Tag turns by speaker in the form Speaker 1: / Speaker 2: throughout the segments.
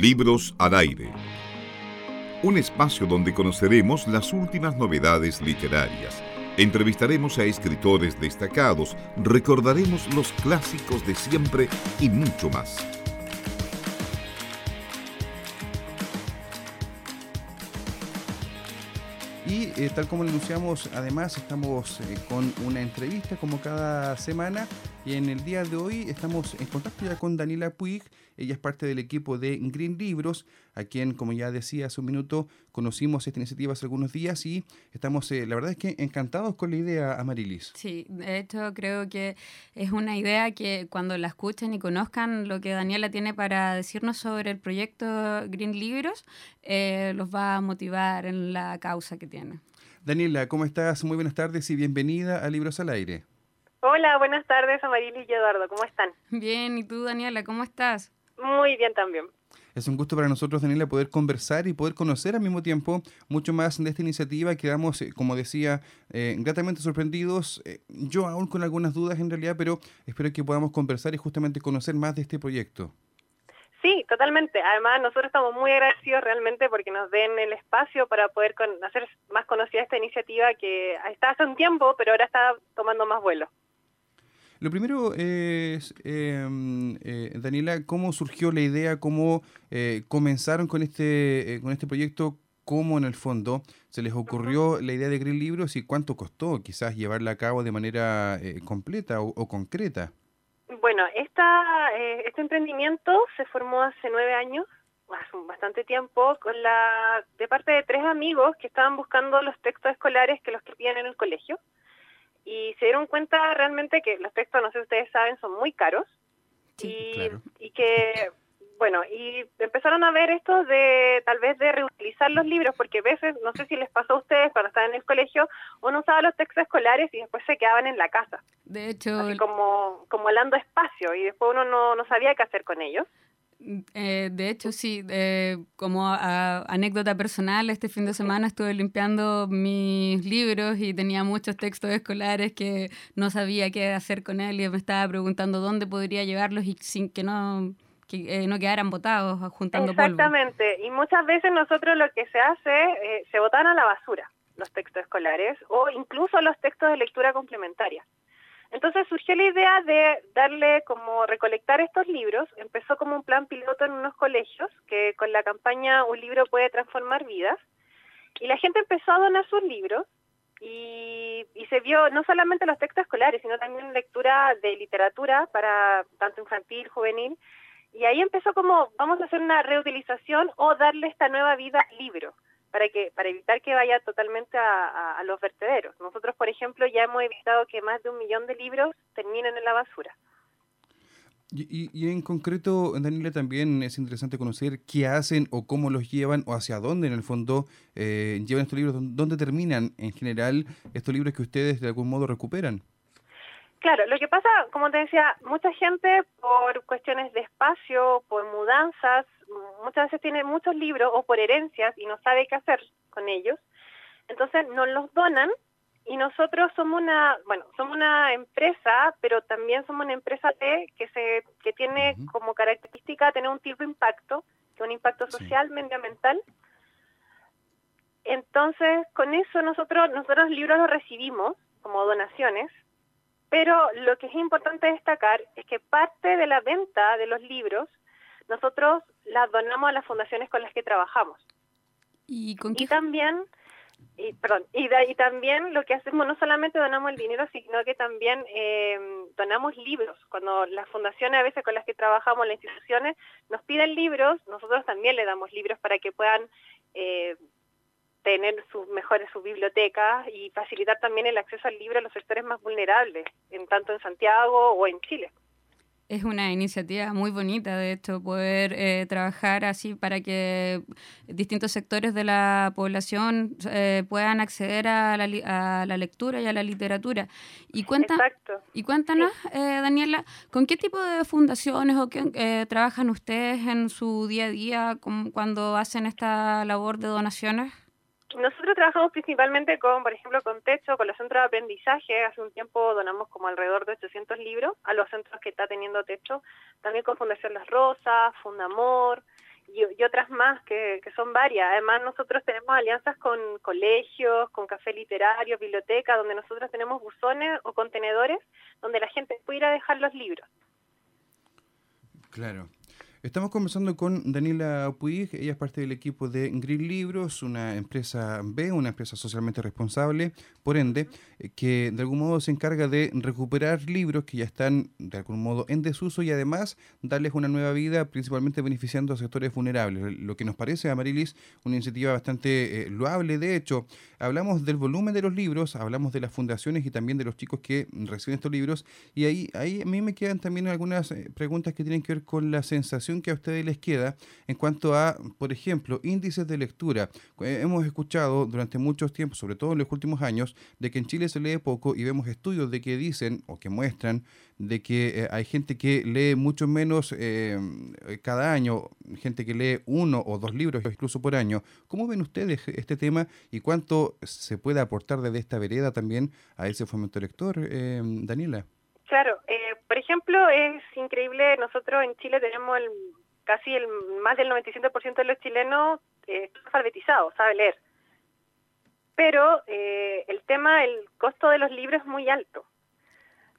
Speaker 1: Libros al aire. Un espacio donde conoceremos las últimas novedades literarias. Entrevistaremos a escritores destacados, recordaremos los clásicos de siempre y mucho más.
Speaker 2: Y eh, tal como lo anunciamos, además estamos eh, con una entrevista como cada semana y en el día de hoy estamos en contacto ya con Daniela Puig, ella es parte del equipo de Green Libros, a quien, como ya decía hace un minuto, conocimos esta iniciativa hace algunos días y estamos, eh, la verdad es que encantados con la idea, Amarilis.
Speaker 3: Sí, de hecho creo que es una idea que cuando la escuchen y conozcan lo que Daniela tiene para decirnos sobre el proyecto Green Libros, eh, los va a motivar en la causa que tiene.
Speaker 2: Daniela, ¿cómo estás? Muy buenas tardes y bienvenida a Libros al Aire.
Speaker 4: Hola, buenas tardes, Amarilis y Eduardo, ¿cómo están?
Speaker 3: Bien, ¿y tú, Daniela, cómo estás?
Speaker 4: Muy bien también.
Speaker 2: Es un gusto para nosotros, Daniela, poder conversar y poder conocer al mismo tiempo mucho más de esta iniciativa. Quedamos, eh, como decía, eh, gratamente sorprendidos. Eh, yo aún con algunas dudas en realidad, pero espero que podamos conversar y justamente conocer más de este proyecto.
Speaker 4: Sí, totalmente. Además, nosotros estamos muy agradecidos realmente porque nos den el espacio para poder hacer más conocida esta iniciativa que está hace un tiempo, pero ahora está tomando más vuelo.
Speaker 2: Lo primero es, em, eh, Daniela, ¿cómo surgió la idea? ¿Cómo eh, comenzaron con este, eh, con este proyecto? ¿Cómo en el fondo se les ocurrió la idea de Green Libros y cuánto costó quizás llevarla a cabo de manera eh, completa o, concreta?
Speaker 4: Bueno, esta, este emprendimiento se formó hace nueve años, hace bastante tiempo, con la de parte de tres amigos que estaban buscando los textos escolares que los que piden en el colegio y se dieron cuenta realmente que los textos, no sé si ustedes saben, son muy caros y, y que, bueno, y empezaron a ver esto de tal vez de reutilizar los libros, porque a veces, no sé si les pasó a ustedes cuando estaban en el colegio, uno usaba los textos escolares y después se quedaban en la casa.
Speaker 3: De hecho...
Speaker 4: Así como, como hablando espacio y después uno no, no sabía qué hacer con ellos.
Speaker 3: Eh, de hecho, sí, eh, como anécdota personal, este fin de semana estuve limpiando mis libros y tenía muchos textos escolares que no sabía qué hacer con él y me estaba preguntando dónde podría llevarlos y sin que no que eh, no quedaran botados juntando
Speaker 4: Exactamente, y muchas veces nosotros lo que se hace, se botan a la basura los textos escolares o incluso los textos de lectura complementaria. Entonces surgió la idea de darle como recolectar estos libros, empezó como un plan piloto en unos colegios, que con la campaña Un libro puede transformar vidas, y la gente empezó a donar sus libros, y, y se vio no solamente los textos escolares, sino también lectura de literatura para tanto infantil, juvenil, y ahí empezó como, vamos a hacer una reutilización o darle esta nueva vida al libro para que para evitar que vaya totalmente a, los vertederos. Nosotros, por ejemplo, ya hemos evitado que más de un millón de libros terminen en la basura.
Speaker 2: Y, y, en concreto, Daniela, también es interesante conocer qué hacen o cómo los llevan o hacia dónde en el fondo eh, llevan estos libros, dónde terminan en general estos libros que ustedes de algún modo recuperan.
Speaker 4: Claro, lo que pasa, como te decía, mucha gente por cuestiones de espacio, por mudanzas, muchas veces tiene muchos libros o por herencias y no sabe qué hacer con ellos. Entonces nos los donan y nosotros somos una, bueno, somos una empresa, pero también somos una empresa de, que se que tiene como característica tener un tipo de impacto, que un impacto social, medioambiental. Entonces, con eso nosotros nosotros los libros los recibimos como donaciones pero lo que es importante destacar es que parte de la venta de los libros nosotros las donamos a las fundaciones con las que trabajamos.
Speaker 3: Y, con qué?
Speaker 4: y también y, perdón, y, y, también lo que hacemos no solamente donamos el dinero, sino que también eh, donamos libros. Cuando las fundaciones a veces con las que trabajamos, las instituciones, nos piden libros, nosotros también le damos libros para que puedan eh, tener sus mejores sus bibliotecas y facilitar también el acceso al libro a los sectores más vulnerables, en tanto en Santiago o en Chile.
Speaker 3: Es una iniciativa muy bonita, de hecho, poder eh, trabajar así para que distintos sectores de la población eh, puedan acceder a la, a la, lectura y a la literatura. Y, cuenta, y cuéntanos, eh, Daniela, ¿con qué tipo de fundaciones o qué, trabajan ustedes en su día a día cuando hacen esta labor de donaciones?
Speaker 4: Nosotros trabajamos principalmente con, por ejemplo, con Techo, con los centros de aprendizaje. Hace un tiempo donamos como alrededor de 800 libros a los centros que está teniendo Techo. También con Fundación Las Rosas, Fundamor. y, otras más que, son varias. Además, nosotros tenemos alianzas con colegios, con café literario, biblioteca, donde nosotros tenemos buzones o contenedores donde la gente puede ir a dejar los libros.
Speaker 2: Claro. Estamos conversando con Daniela Puig, ella es parte del equipo de Green Libros, una empresa B, una empresa socialmente responsable, por ende, eh, que de algún modo se encarga de recuperar libros que ya están de algún modo en desuso y además darles una nueva vida, principalmente beneficiando a sectores vulnerables. Lo que nos parece, Amarilis, una iniciativa bastante eh, loable. De hecho, hablamos del volumen de los libros, hablamos de las fundaciones y también de los chicos que reciben estos libros, y ahí, ahí a mí me quedan también algunas eh, preguntas que tienen que ver con la sensación que a ustedes les queda en cuanto a, por ejemplo, índices de lectura. Eh, hemos escuchado durante muchos tiempos, sobre todo en los últimos años, de que en Chile se lee poco y vemos estudios de que dicen o que muestran de que eh, hay gente que lee mucho menos eh, cada año, gente que lee uno o dos libros incluso por año. ¿Cómo ven ustedes este tema y cuánto se puede aportar desde esta vereda también a ese fomento lector, Daniela?
Speaker 4: Claro, eh, por ejemplo, es increíble, nosotros en Chile tenemos el, casi el más del 97% de los chilenos eh, alfabetizados, sabe leer. Pero eh, el tema, el costo de los libros es muy alto.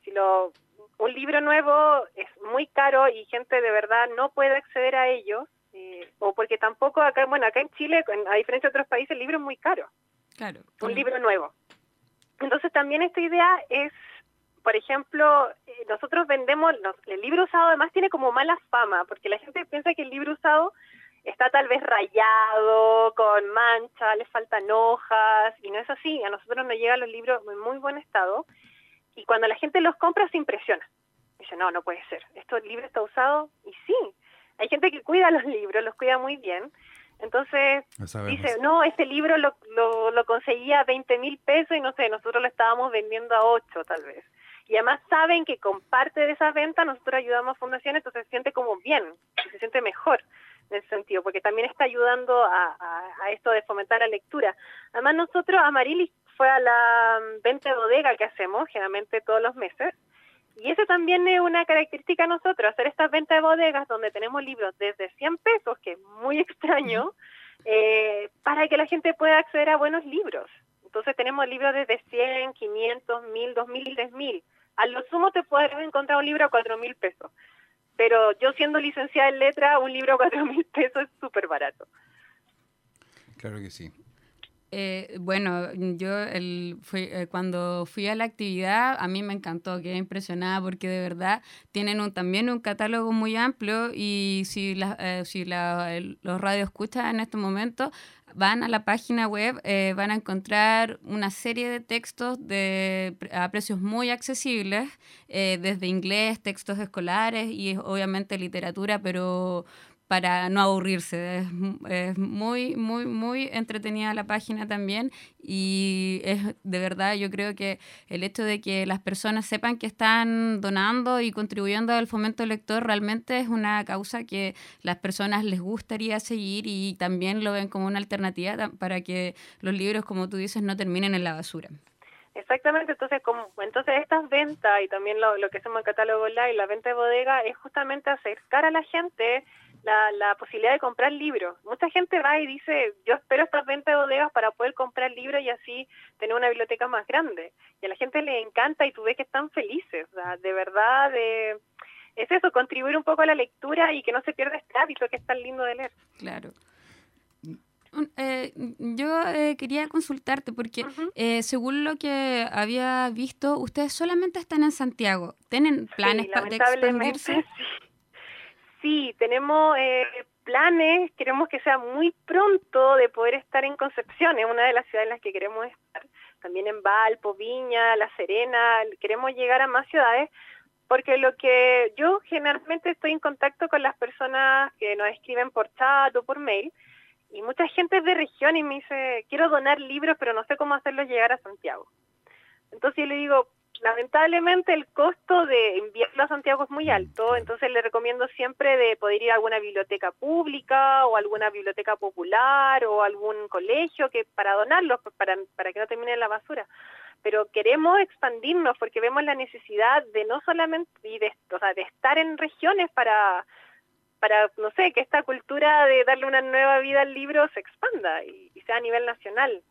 Speaker 4: Si lo, un libro nuevo es muy caro y gente de verdad no puede acceder a ellos, eh, o porque tampoco acá, bueno, acá en Chile, a diferencia de otros países, el libro es muy caro.
Speaker 3: Claro.
Speaker 4: Un libro nuevo. Entonces también esta idea es por ejemplo, eh, nosotros vendemos, el libro usado además tiene como mala fama, porque la gente piensa que el libro usado está tal vez rayado, con mancha, le faltan hojas, y no es así. A nosotros nos llegan los libros en muy buen estado, y cuando la gente los compra se impresiona. Dice, no, no puede ser, ¿esto libro está usado? Y sí, hay gente que cuida los libros, los cuida muy bien. Entonces dice, no, este libro lo, lo, lo conseguía a 20 mil pesos y no sé, nosotros lo estábamos vendiendo a 8 tal vez y además saben que con parte de esa venta nosotros ayudamos a fundaciones, entonces se siente como bien, se siente mejor en ese sentido, porque también está ayudando a, esto de fomentar la lectura. Además nosotros, Amarilis fue a la mm, venta de bodega que hacemos generalmente todos los meses, y eso también es una característica de nosotros, hacer estas ventas de bodegas donde tenemos libros desde 100 pesos, que es muy extraño, eh, para que la gente pueda acceder a buenos libros. Entonces tenemos libros desde 100, 500, 1000, 2000, 3000 a lo sumo te puedes encontrar un libro a cuatro mil pesos. Pero yo siendo licenciada en letra, un libro a cuatro mil pesos es súper barato.
Speaker 2: Claro que sí.
Speaker 3: Eh, bueno, yo el, eh, cuando fui a la actividad, a mí me encantó, quedé impresionada porque de verdad tienen un, también un catálogo muy amplio y si, la, eh, los escuchan en este momento van a la página web, eh, van a encontrar una serie de textos de, a precios muy accesibles, eh, desde inglés, textos escolares y obviamente literatura, pero para no aburrirse. Es, muy, muy, muy entretenida la página también y es de verdad, yo creo que el hecho de que las personas sepan que están donando y contribuyendo al fomento lector realmente es una causa que las personas les gustaría seguir y también lo ven como una alternativa para que los libros, como tú dices, no terminen en la basura.
Speaker 4: Exactamente, entonces como entonces estas ventas y también lo, lo que hacemos en catálogo online, la venta de bodega, es justamente acercar a la gente la, la posibilidad de comprar libros. Mucha gente va y dice, yo espero estas ventas de bodegas para poder comprar libros y así tener una biblioteca más grande. Y a la gente le encanta y tú ves que están felices. de verdad, de, es eso, contribuir un poco a la lectura y que no se pierda este hábito que es tan lindo de leer.
Speaker 3: Claro. Eh, yo eh, quería consultarte porque eh, según lo que había visto, ustedes solamente están en Santiago. ¿Tienen planes para expandirse?
Speaker 4: Sí, tenemos eh, planes, queremos que sea muy pronto de poder estar en Concepción, es una de las ciudades en las que queremos estar, también en Valpo, Viña, La Serena, queremos llegar a más ciudades, porque lo que yo generalmente estoy en contacto con las personas que nos escriben por chat o por mail, y mucha gente es de región y me dice, quiero donar libros, pero no sé cómo hacerlos llegar a Santiago. Entonces yo le digo, lamentablemente el costo de enviarlo a Santiago es muy mm, alto, entonces le recomiendo siempre de poder ir a alguna biblioteca pública o alguna biblioteca popular o algún colegio que para donarlos, pues, para, para que no termine en la basura. Pero queremos expandirnos porque vemos la necesidad de no solamente y de, o sea, de estar en regiones para para, no sé, que esta cultura de darle una nueva vida al libro se expanda y, sea a nivel nacional.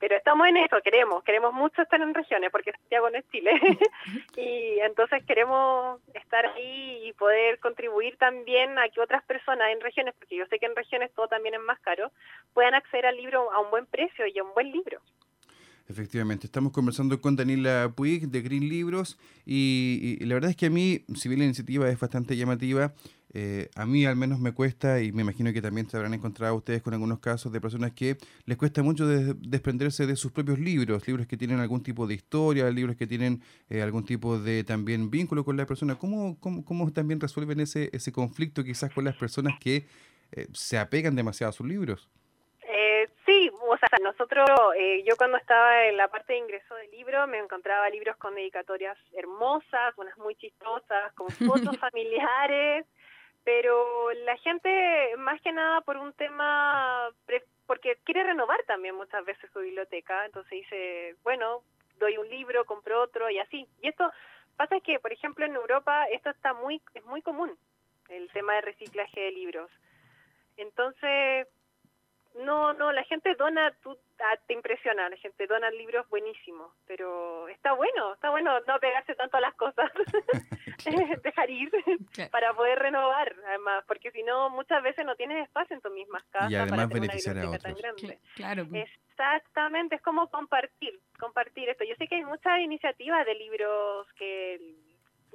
Speaker 4: Pero estamos en eso, queremos, queremos mucho estar en regiones, porque Santiago no es Chile. y entonces queremos estar ahí y poder contribuir también a que otras personas en regiones, porque yo sé que en regiones todo también es más caro, puedan acceder al libro a un buen precio y a un buen libro.
Speaker 2: Efectivamente, estamos conversando con Daniela Puig de Green Libros y, la verdad es que a mí, si bien la iniciativa es bastante llamativa, eh, a mí al menos me cuesta y me imagino que también se habrán encontrado ustedes con algunos casos de personas que les cuesta mucho desprenderse de sus propios libros, libros que tienen algún tipo de historia, libros que tienen eh, algún tipo de también vínculo con la persona. ¿Cómo, cómo, cómo también resuelven ese, ese conflicto quizás con las personas que eh, se apegan demasiado a sus libros?
Speaker 4: o sea, nosotros, eh, yo cuando estaba en la parte de ingreso del libro, me encontraba libros con dedicatorias hermosas, unas muy chistosas, con fotos familiares, pero la gente, más que nada por un tema, porque quiere renovar también muchas veces su biblioteca, entonces dice, bueno, doy un libro, compro otro y así. Y esto pasa que, por ejemplo, en Europa esto está muy, es muy común, el tema de reciclaje de libros. Entonces, no, no, la gente dona, tú, ah, te impresiona, la gente dona libros buenísimos, pero está bueno, está bueno no pegarse tanto a las cosas, dejar ir para poder renovar, además, porque si no, muchas veces no tienes espacio en tu mismas casas
Speaker 2: y además para beneficiar a otros.
Speaker 3: Claro.
Speaker 4: Exactamente, es como compartir, compartir esto. Yo sé que hay muchas iniciativas de libros que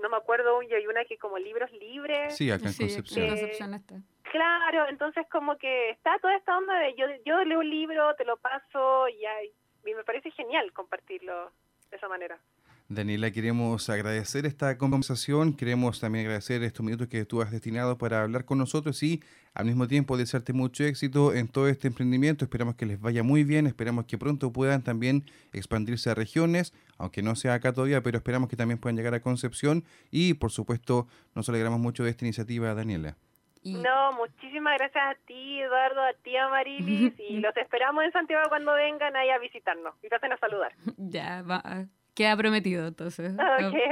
Speaker 4: no me acuerdo, y hay una que como libros libres.
Speaker 2: Sí, acá en Concepción.
Speaker 3: está.
Speaker 4: Claro, entonces como que está toda esta onda de yo, yo leo un libro, te lo paso y, y me parece genial compartirlo de esa manera.
Speaker 2: Daniela, queremos agradecer esta conversación, queremos también agradecer estos minutos que tú has destinado para hablar con nosotros y al mismo tiempo desearte mucho éxito en todo este emprendimiento. Esperamos que les vaya muy bien, esperamos que pronto puedan también expandirse a regiones, aunque no sea acá todavía, pero esperamos que también puedan llegar a Concepción y por supuesto nos alegramos mucho de esta iniciativa, Daniela.
Speaker 4: No, muchísimas gracias a ti, Eduardo, a ti, Amarilis, y los esperamos en Santiago cuando vengan ahí a visitarnos y pasen a saludar.
Speaker 3: Ya, va. Queda prometido, entonces.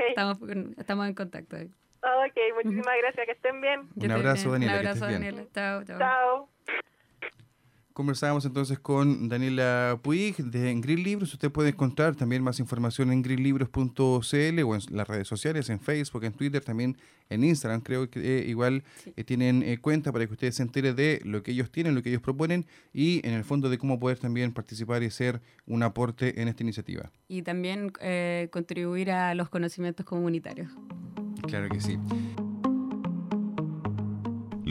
Speaker 3: Estamos, estamos en contacto.
Speaker 4: Ok, muchísimas gracias. Que estén bien.
Speaker 2: Un abrazo, Daniela.
Speaker 3: Un abrazo, Daniela. Chao, chao.
Speaker 4: Chao.
Speaker 2: Conversábamos entonces con Daniela Puig de Green Libros. Usted puede encontrar también más información en greenlibros.cl o en las redes sociales, en Facebook, en Twitter, también en Instagram. Creo que eh, igual eh, tienen eh, cuenta para que ustedes se enteren de lo que ellos tienen, lo que ellos proponen y en el fondo de cómo poder también participar y ser un aporte en esta iniciativa.
Speaker 3: Y también contribuir a los conocimientos comunitarios.
Speaker 2: Claro que sí.